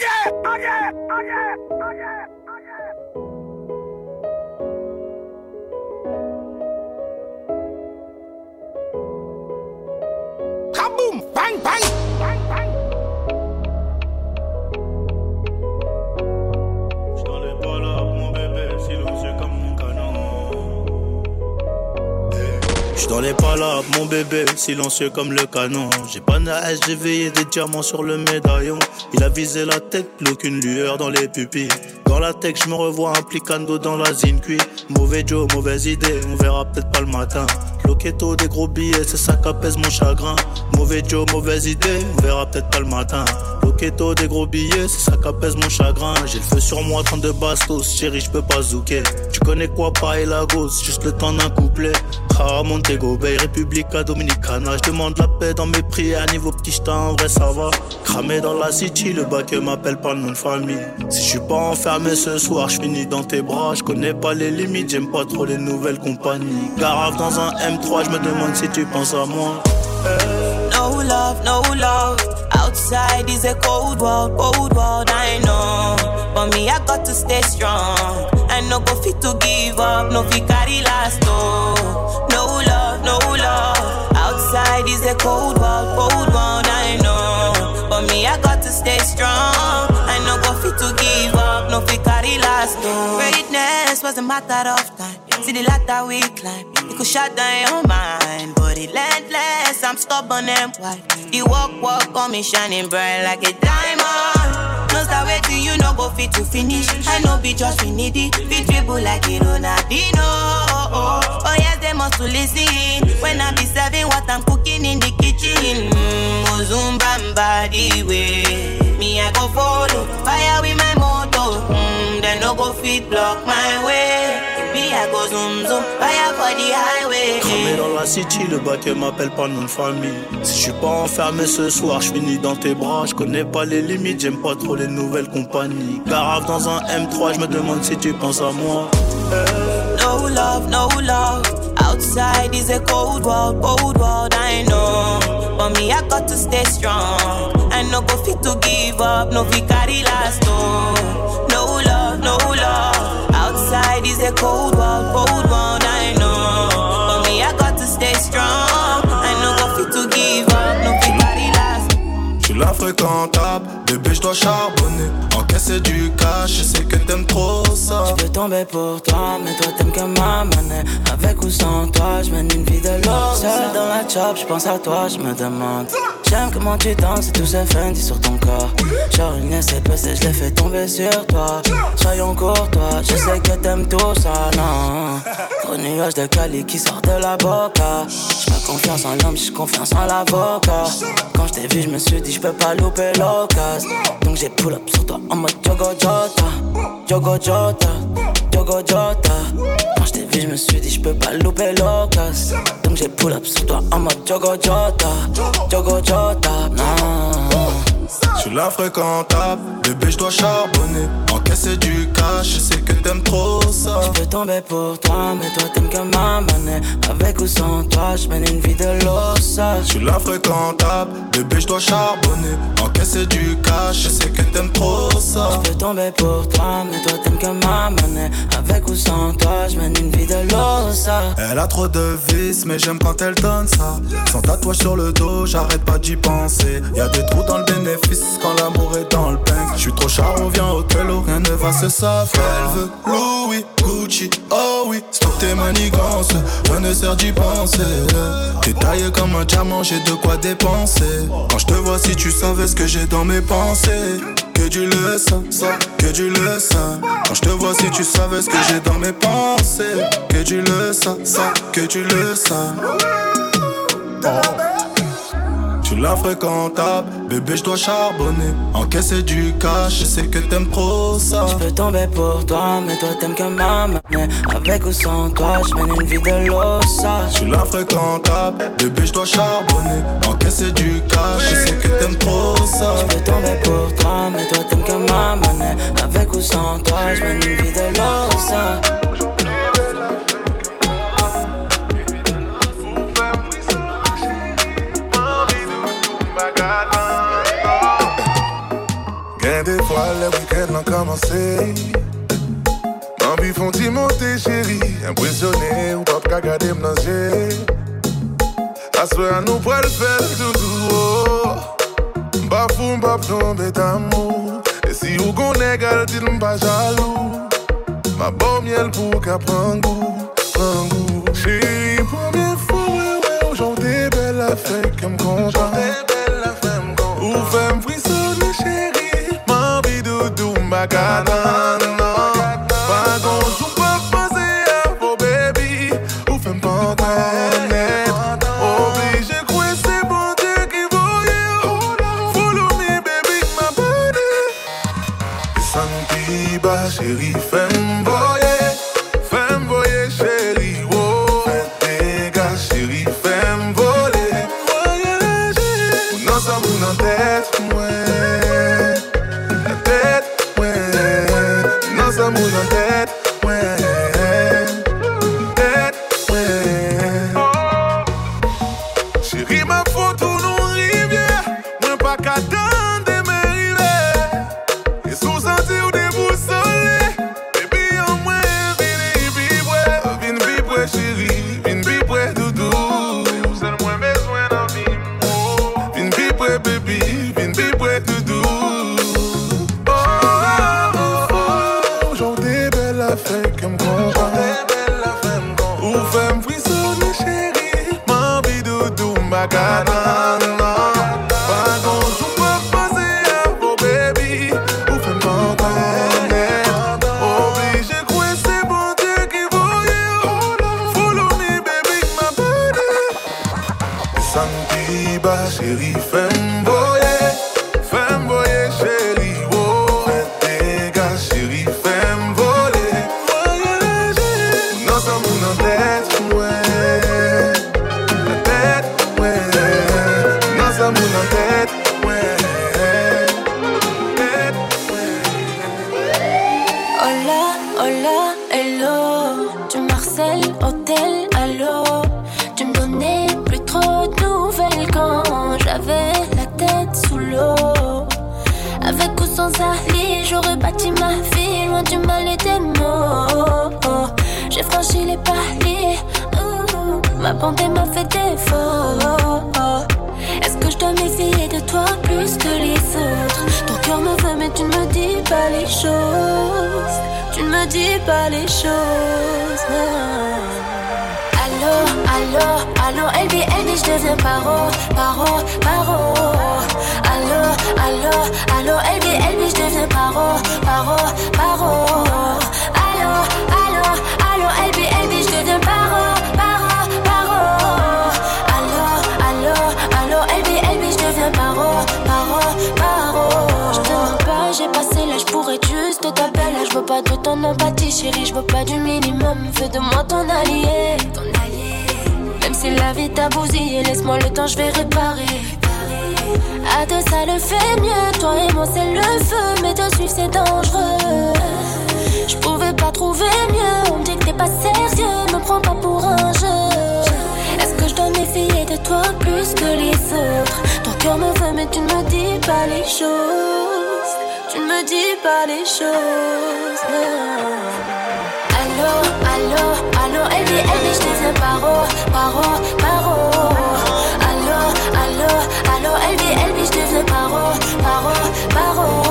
oye, oye. Kaboom! Bang, bang! Dans les palabres, mon bébé, silencieux comme le canon. J'ai pas hache, j'ai veillé des diamants sur le médaillon. Il a visé la tête, plus aucune lueur dans les pupilles. Dans la tech, je me revois implicando dans la zincuit. Mauvais Joe, mauvaise idée, on verra peut-être pas le matin. Loquetto, des gros billets, c'est ça qu'apaise mon chagrin. Mauvais Joe, mauvaise idée, on verra peut-être pas le matin. Loquetto, des gros billets, c'est ça qu'apaise mon chagrin. J'ai le feu sur moi, 32 bastos, chérie, je peux pas zouker. Tu connais quoi, pas et la gosse, juste le temps d'un couplet. Ah, Montego Bay, Republica Dominicana. Je demande la paix dans mes prières, niveau petit j't'en en vrai ça va. Cramé dans la city, le bac m'appelle pas le nom de famille. Si je suis pas enfermé ce soir, je finis dans tes bras. Je connais pas les limites, j'aime pas trop les nouvelles compagnies. Garave dans un M3, je me demande si tu penses à moi. No love, no love. Outside is a cold world, cold world, I know. But me, I got to stay strong. I no go fit to give up, no fit carry last, oh. No love, no love. Outside is a cold world, cold world, I know. But me, I got to stay strong. I no go fit to give up, no fit carry last, oh. Greatness was a matter of time. See the ladder we climb, it could shut down your mind, but relentless. I'm stubborn and white. The walk, walk on me shining bright like a diamond. No start waiting, you no go fit to finish. I know be just we need it. Fit dribble like it Ronaldinho. Oh, oh yes, they must to listen. When I be serving what I'm cooking in the kitchen. Mm, Ozumbamba the way. Me, I go follow. Fire with my motor. Mm, they no go fit block my way. Me, I go zoom zoom. Fire for the highway. Cramé dans la city, le bac m'appelle pas nom de famille. Si je suis pas enfermé ce soir, je finis dans tes bras. Je connais pas les limites, j'aime pas trop les nouvelles compagnies. Garave dans un M3, je me demande si tu penses à moi. No love, no love. Outside is a cold world, cold world, I know. But me, I got to stay strong. I no go fit to give up, no fit carry cold world, cold bébé je dois charbonner. Encaisser du cash, je sais que t'aimes trop ça. Je peux tomber pour toi, mais toi t'aimes que ma monnaie. Avec ou sans toi, je mène une vie de l'or. Seul dans la chop, je pense à toi, je me demande. J'aime comment tu danses et tout ce Fendi sur ton corps. Genre une SPC, je l'ai fait tomber sur toi. Soyons courtois, je sais que t'aimes tout ça, non. Gros nuage de Cali qui sort de la boca. J'mets confiance en l'homme, j'ai confiance en l'avocat. Quand je t'ai vu, je me suis dit je peux pas louper l'occasion. Donc j'ai pull up sur toi en mode Jogo Jota. Jogo Jota, Jogo Jota. Quand je t'ai vu, je me suis dit je peux pas louper l'occasion. Donc j'ai pull up sur toi en mode Jogo Jota. Jogo Jota, non. Je suis la fréquentable, bébé je dois charbonner Encaisser du cash, je sais que t'aimes trop ça. Je peux tomber pour toi, mais toi t'aimes que ma monnaie Avec ou sans toi, je mène une vie de l'ossa Je suis la fréquentable, bébé je dois charbonner. Encaisser du cash, je sais que t'aimes trop ça. Je peux tomber pour toi, mais toi t'aimes que ma monnaie Avec ou sans toi, je mène une vie de l'ossa Elle a trop de vices, mais j'aime quand elle donne ça. Sans tatouage sur le dos, j'arrête pas d'y penser. Y'a des trous dans le bénéfice quand l'amour est dans le pain Je suis trop charo, viens au tello, rien ne va se savoir. Elle veut Louis, Gucci, oh oui. Stop tes manigances, rien ne sert d'y penser. T'es taillé comme un diamant, j'ai de quoi dépenser. Quand je te vois, si tu savais ce que j'ai dans mes pensées. Que du le ça, que du le sang. Quand je te vois, si tu savais ce que j'ai dans mes pensées, que du le ça, que du le sang. Je suis la fréquentable, bébé je dois charbonner. Encaisser du cash, je sais que t'aimes trop ça. Je peux tomber pour toi, mais toi t'aimes que ma monnaie Avec ou sans toi, je mène une vie de l'ossa Je suis la fréquentable, bébé je dois charbonner. Encaisser du cash, je sais que t'aimes trop ça. Je peux tomber pour toi, mais toi t'aimes que ma monnaie Avec ou sans toi, je mène une vie de l'ossa fois le week-end a commencé. Envie font monter, chérie. Impressionné ou pas qu'à garder me À à nous pas le faire tout oh. Bah fou, pas tomber d'amour. Et si vous connaissez, gardez-nous pas jaloux. Ma bonne miel pour qu'à prendre goût, prendre goût. Chérie, première fois, ouais, ouais, aujourd'hui, belle affaire, comme content. devagar ton gilet pâlé. Mmh. Ma bandée m'a fait défaut. Est-ce que je dois m'éveiller de toi plus que les autres? Ton cœur me veut, mais tu ne me dis pas les choses. Tu ne me dis pas les choses. Allô, allô, allô, LBN et je deviens paro, paro, paro. Allô, allô, allô, LBN et je deviens paro, paro, paro. Allô, allô. j'ai passé l'âge pour être juste t'appeler Je veux pas de ton empathie, chérie, je veux pas du minimum. Fais de moi ton allié. Ton allié. Même si la vie t'a bousillé, laisse-moi le temps, je vais réparer. À deux, ça le fait mieux. Toi et moi, c'est le feu, mais te suivre, c'est dangereux. Je pouvais pas trouver mieux. On me dit que t'es pas sérieux, me prends pas pour un jeu. Est-ce que je dois m'essayer de toi plus que les autres? Ton cœur me veut, mais tu ne me dis pas les choses dis pas les choses. Allô, allô, allô, Eddie, Eddie, je disais paro, paro, paro. Allô, allô, allô, Eddie, Eddie, je disais paro, paro, paro.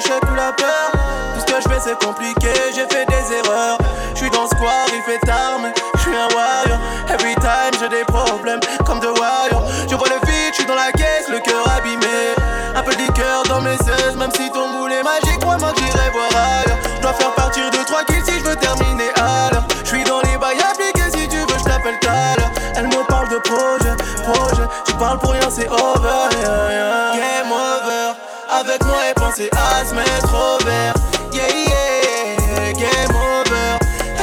Tout ce que je fais c'est compliqué, j'ai fait des erreurs. Je suis dans square, il fait tard, mais je suis un warrior. Every time j'ai des problèmes comme de warrior. Je vois le vide, je suis dans la caisse, le cœur abîmé. Un peu de cœur dans mes cesses, même si ton boule est magique, crois-moi que j'irai voir ailleurs. Je dois faire partir de 3 kills si je terminer à l'heure. Je suis dans les bails appliqués, si tu veux, je t'appelle tout à l'heure. Elle me parle de projet, projet. Tu parles pour rien, c'est over. Yeah, yeah. Game over avec moi. C'est asthme trop vert. Yeah, yeah, game over.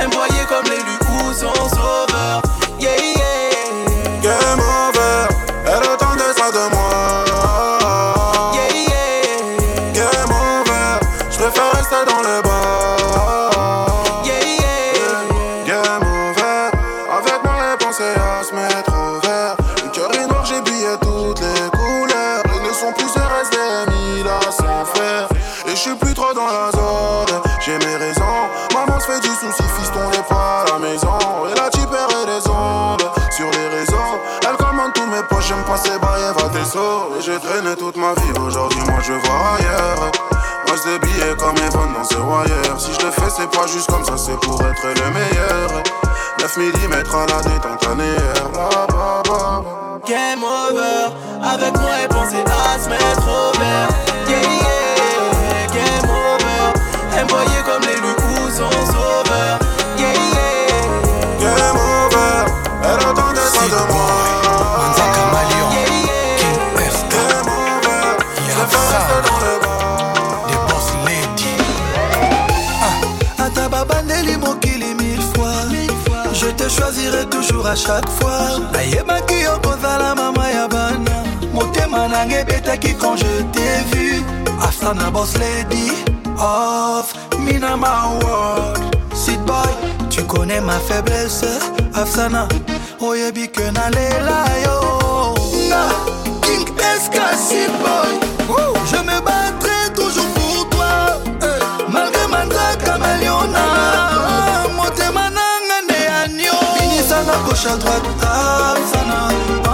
Envoyé comme les loups sont sauveurs. Yeah, yeah, game over. Elle attendait ça de moi. Yeah, yeah, game over. Je préfère rester dans le bar. C'est pour être le meilleur. 9 mm à la détente annéaire. Game over, avec moi et penser à se mettre au vert. Yeah, yeah, game over. Voyait chaque fois. Nayebaki yo kozala mama ya bana. Motema nanga ebetaki quand je t'ai vu. After boss lady of mina my world. Sit boy tu connais ma faiblesse. Afsana oyebi ke nalela yo. Nga king eska Sit boy. Je me battrai binisanga gauche à droite afsana. wamba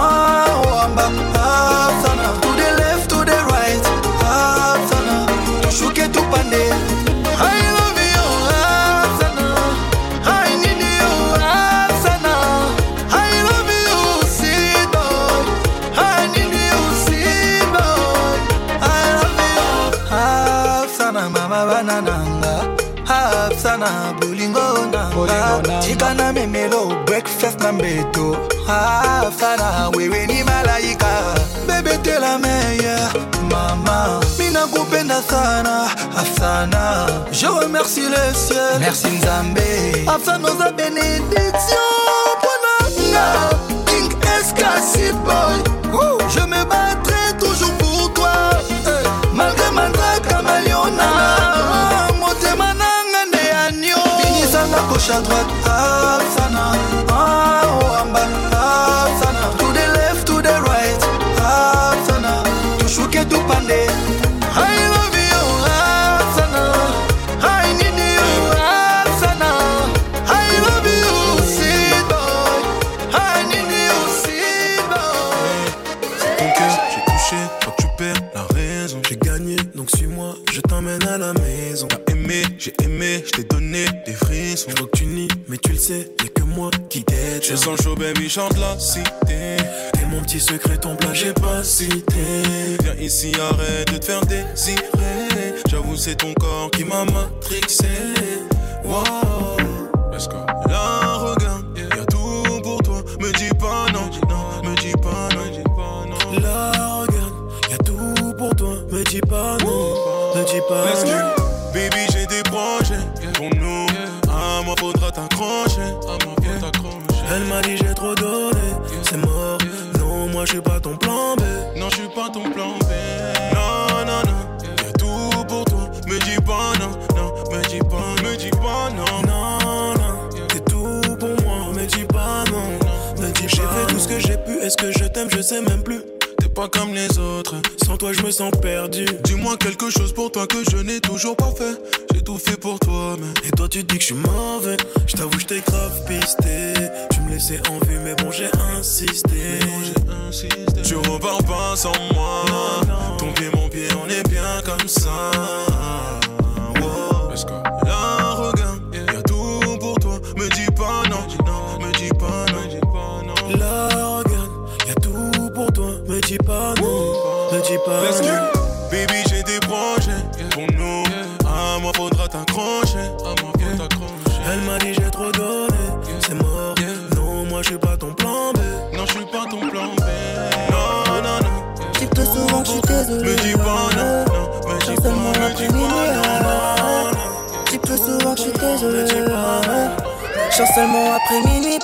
breakfast na mbeto afsana wewe ni malaika. Bebe te la meilleure mama. Mina kupenda sana afsana. Je remercie le ciel. Merci nzambe. Afsana oza bénédiction mpona nga king escasip boy. Je me battrai toujours pour toi. Malgré manzaka maliona motema nanga nde anio binisanga gauche à droite afsana Je sens chaud, baby, chante la cité. Mon petit secret, ton plat, j'ai pas cité. Viens ici, arrête de te faire désirer. J'avoue, c'est ton corps qui m'a matrixé. Wow. Let's go. Là, regarde, y'a tout pour toi. Me dis pas non, non, me dis pas non, me dis pas non. Là, regarde, y'a tout pour toi. Me dis pas non, me dis pas non. Je sais même plus. T'es pas comme les autres, sans toi je me sens perdu. Dis-moi quelque chose pour toi que je n'ai toujours pas fait. J'ai tout fait pour toi, mais. Et toi tu dis que je suis mauvais. Je t'avoue, je t'ai grave pisté. Tu me laissais en vue, mais bon, j'ai insisté. Tu repars pas sans moi. Ton pied, mon pied, on est bien comme ça.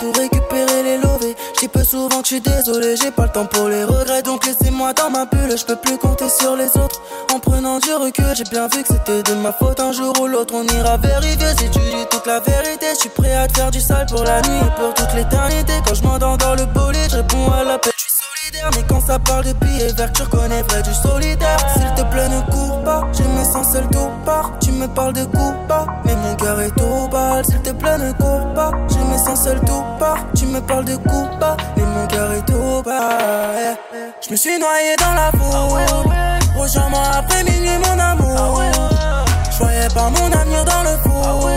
Pour récupérer les lovés. J'dis peu souvent que suis désolé, j'ai pas le temps pour les regrets. Donc laissez-moi dans ma bulle, je peux plus compter sur les autres. En prenant du recul, j'ai bien vu que c'était de ma faute. Un jour ou l'autre, on ira vérifier si tu dis toute la vérité. Je suis prêt à te faire du sale pour la nuit et pour toute l'éternité. Quand je m'endors dans le bolide, je réponds à l'appel, solidaire. Mais quand ça parle de billets verts, tu reconnais vrai du solitaire. S'il te plaît, ne cours pas, je me sens seul tout part. Tu me parles de coups pas, mais mon cœur est au bal. S'il te plaît, ne cours pas, je me sens seul tout part. Tu me parles de coups pas, mais mon cœur est au bal. Je me suis noyé dans la foule. Rejoins-moi après minuit, mon amour. Je voyais pas mon avenir dans le four.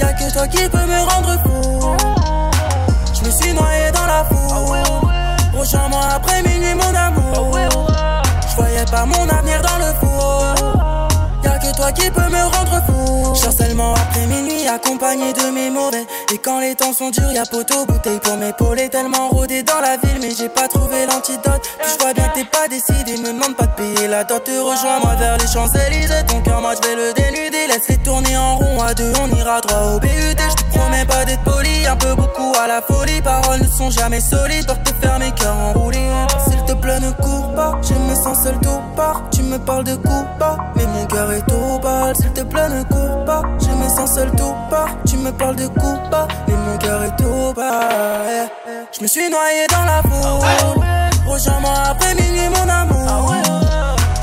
Y'a que toi qui peux me rendre fou. Je me suis noyé dans la foule. Rejoins-moi après minuit, mon amour. Je voyais pas mon avenir dans le four. Y'a que toi qui peux me rendre fou. seulement après minuit, accompagné de mes mauvais. Et quand les temps sont durs, y'a poteau, bouteille pour m'épauler. Tellement rodé dans la ville, mais j'ai pas trouvé l'antidote. Puis je vois bien que t'es pas décidé, me demande pas de payer la dot. Te rejoins-moi vers les Champs-Élysées. Ton cœur, moi je vais le dénuder. Laisse-les tourner en rond à deux, on ira droit au BUT. Je te promets pas d'être poli, un peu beaucoup à la folie. Paroles ne sont jamais solides, pour te faire mes cœurs enroulés. S'il te plaît, ne cours pas, je me sens seul tout part. Tu me parles de coups pas, mais mon cœur est au bal. S'il te plaît, ne cours pas, je me sens seul tout part. Tu me parles de coups pas, mais mon cœur est au bal. Je me suis noyé dans la foule. Rejoins-moi après minuit, mon amour.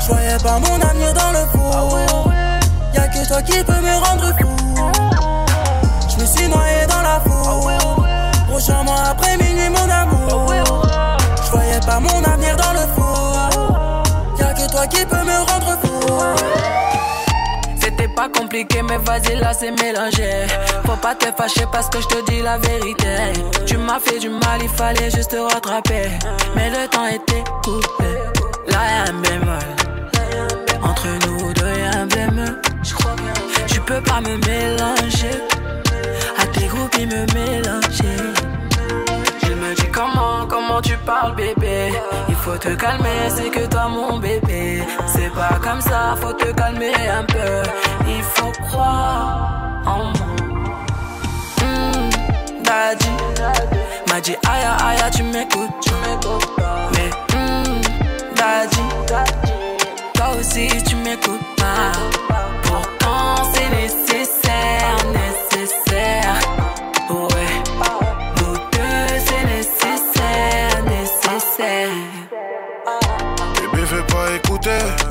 Je voyais pas mon avenir dans le four. Y'a que toi qui peux me rendre fou. Je me suis noyé dans la foule. Rejoins-moi après minuit, mon amour. Je voyais pas mon avenir dans le four. Y'a que toi qui peux me rendre fou. C'était pas compliqué, mais vas-y, là c'est mélangé. Faut pas te fâcher parce que je te dis la vérité. Tu m'as fait du mal, il fallait juste te rattraper. Mais le temps était coupé. Là y'a un bémol. Entre nous Tu peux pas me mélanger. À tes groupes, ils me mélanger. Il me dit comment, comment tu parles bébé. Il faut te calmer, c'est que toi mon bébé. C'est pas comme ça, faut te calmer un peu. Il faut croire en moi. Mmh, Daddy. M'a dit aïe aïe tu m'écoutes. Mais mmh, Daddy aussi tu m'écoutes pas. Pourtant c'est nécessaire, nécessaire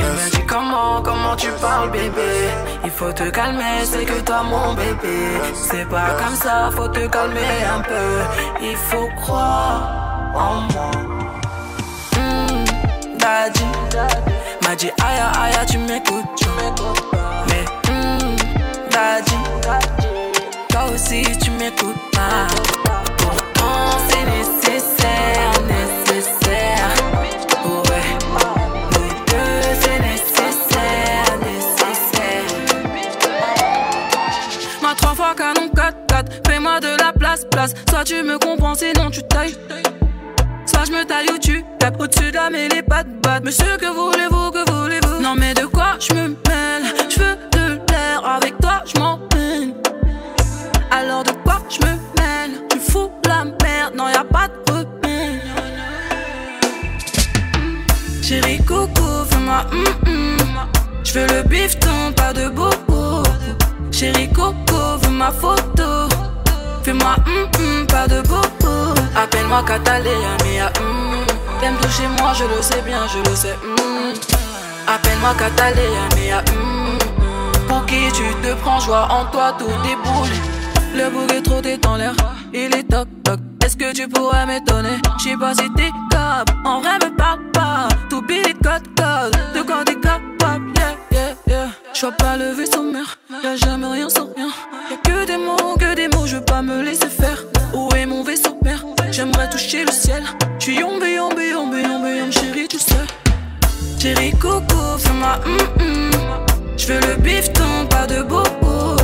laisse. dis comment, comment tu parles, bébé? Il faut te calmer, c'est que toi mon bébé. C'est pas comme ça, faut te calmer un peu. Il faut croire en moi. Mmh, daddy, m'a dit aïe aïe, tu m'écoutes. Mais mmh, daddy, toi aussi tu m'écoutes pas. Soit tu me comprends, sinon tu tailles. Soit je me taille ou tu tapes au-dessus de la pas de batte. Monsieur, que voulez-vous, moi, je le sais bien, je le sais. Appelle-moi Catalina, mais hum. Pour qui tu te prends, joie en toi, tout déboule. Le bouc est trop l'air, il est toc toc. Est-ce que tu pourrais m'étonner? J'sais pas si t'es capable, en vrai me parle pas. Tout billet code code, de quoi t'es capable, yeah yeah yeah. J'vois pas le vaisseau mère, y'a jamais rien sans rien. Y'a que des mots, que des mots, je veux pas me laisser faire. Où est mon vaisseau père? J'aimerais toucher le ciel. J'suis yombe, yombe, yombe, yombe, yombe, chérie, tu sais. Chérie coco, fais-moi hum hum. J'veux le bifton, pas de bobo.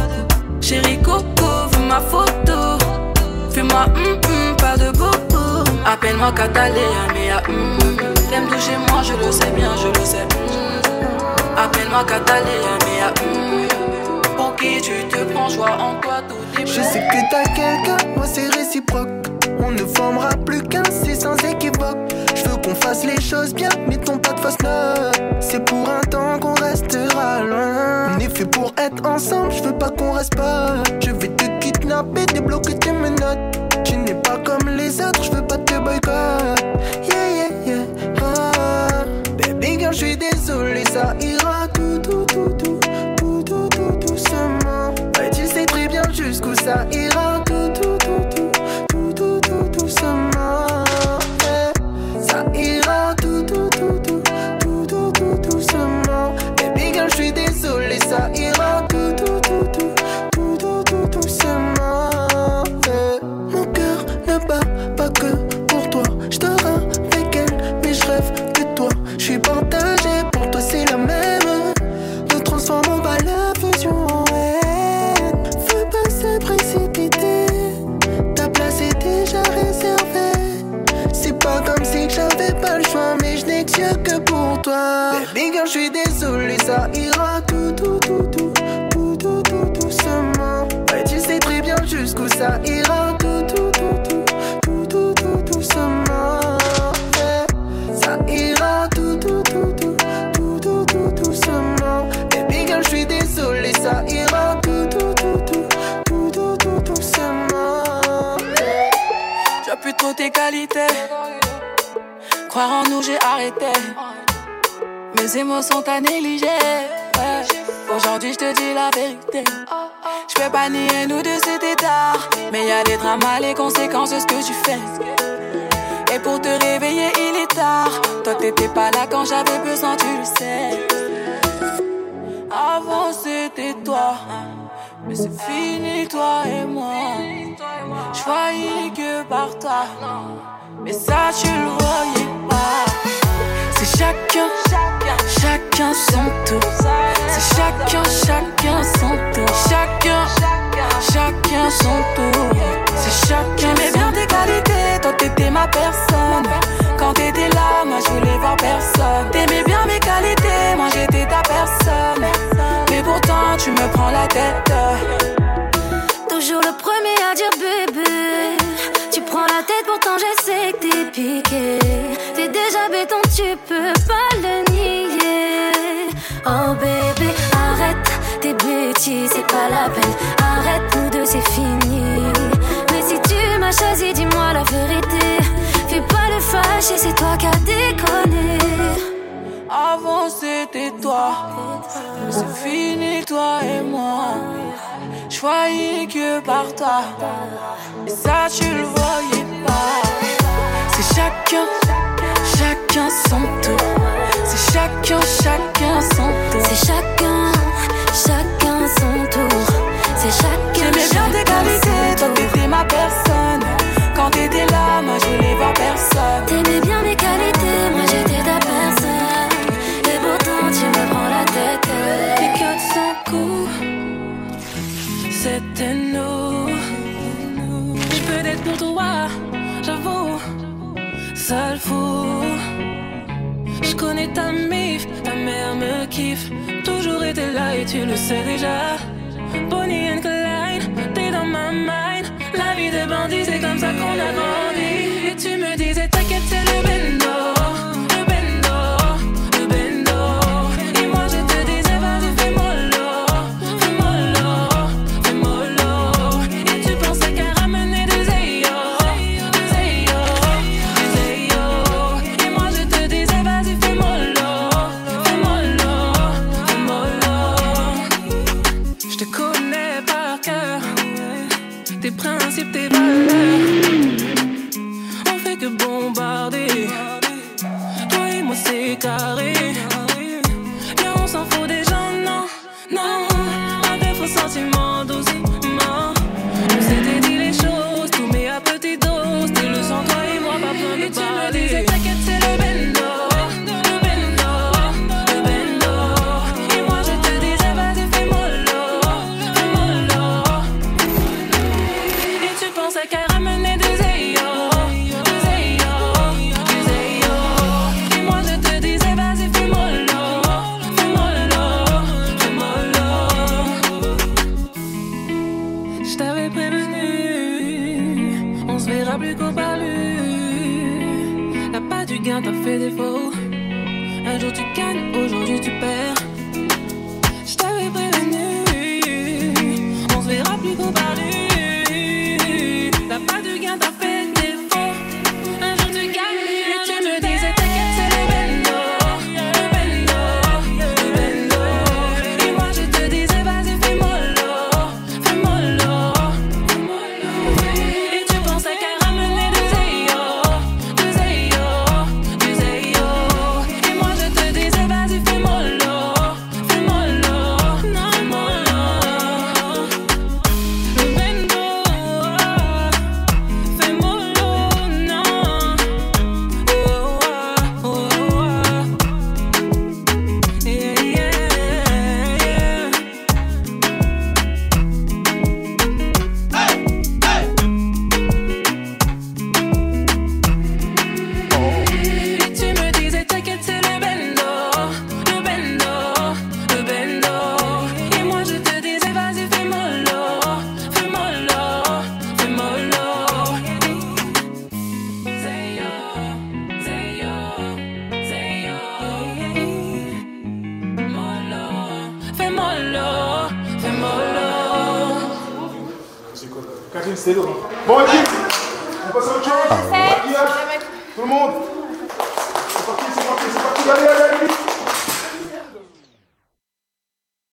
Chérie coco, veux ma photo. Fais-moi hum hum, pas de bobo. Appelle-moi Catalina, mais ah hum. T'aimes toucher moi, je le sais bien, je le sais. Appelle-moi Catalina, mais ah hum. Pour qui tu te prends, je vois en toi tout est Je sais que t'as quelqu'un, c'est réciproque. On ne formera plus qu'un, c'est sans équivoque. Je veux qu'on fasse les choses bien, mettons pas de fausse note. C'est pour un temps qu'on restera loin. On est fait pour être ensemble, je veux pas qu'on reste pas. Je vais te kidnapper, débloquer tes menottes. Tu n'es pas comme les autres, je veux pas te boycott. Yeah, yeah, yeah. Ah. Baby girl, je suis désolé, ça ira tout, tout, tout, tout, tout, tout, tout, doucement. Ouais, tu sais très bien jusqu'où ça ira tout, tout, tout, pas que pour toi. Je dors avec elle, mais je rêve que toi. Je suis partagé, pour toi c'est la même. Ne transformons pas la fusion en haine. Faut pas se précipiter. Ta place est déjà réservée. C'est pas comme si j'avais pas le choix, mais je que pour toi. Baby girl, désolé, ça ira tes qualités. Croire en nous, j'ai arrêté. Mes émotions t'as négligé. Aujourd'hui, je te dis la vérité. Je peux pas nier nous deux, c'était tard. Mais y a des dramas, les conséquences de ce que tu fais. Et pour te réveiller, il est tard. Toi, t'étais pas là quand j'avais besoin, tu le sais. Avant, c'était toi. Mais c'est fini, toi et moi. Voyais que par toi. Mais ça, tu le voyais pas. C'est chacun, chacun son tour. C'est chacun, chacun son tour. Chacun, chacun son tour. C'est chacun. J'aimais bien tes qualités, toi t'étais ma personne. Quand t'étais là, moi je voulais voir personne. T'aimais bien mes qualités, moi j'étais ta personne. Mais pourtant, tu me prends la tête. Je sais que t'es piqué. T'es déjà béton, tu peux pas le nier. Oh bébé, arrête tes bêtises, c'est pas la peine. Arrête, nous deux, c'est fini. Mais si tu m'as choisi, dis-moi la vérité. Fais pas le fâché, c'est toi qui as déconné. Avant c'était toi, c'est fini toi et moi. Je voyais que par toi, et ça tu le voyais. C'est chacun, chacun son tour. C'est chacun, chacun son tour. C'est chacun, chacun son tour. C'est chacun. J'aimais bien tes qualités, toi t'étais ma personne. Quand t'étais là, moi je voulais voir personne. t'as plus qu'au. T'as pas du gain, t'as fait défaut. Un jour tu gagnes, aujourd'hui tu perds. Je t'avais prévenu, on se verra plus qu'au palu. T'as pas du gain, t'as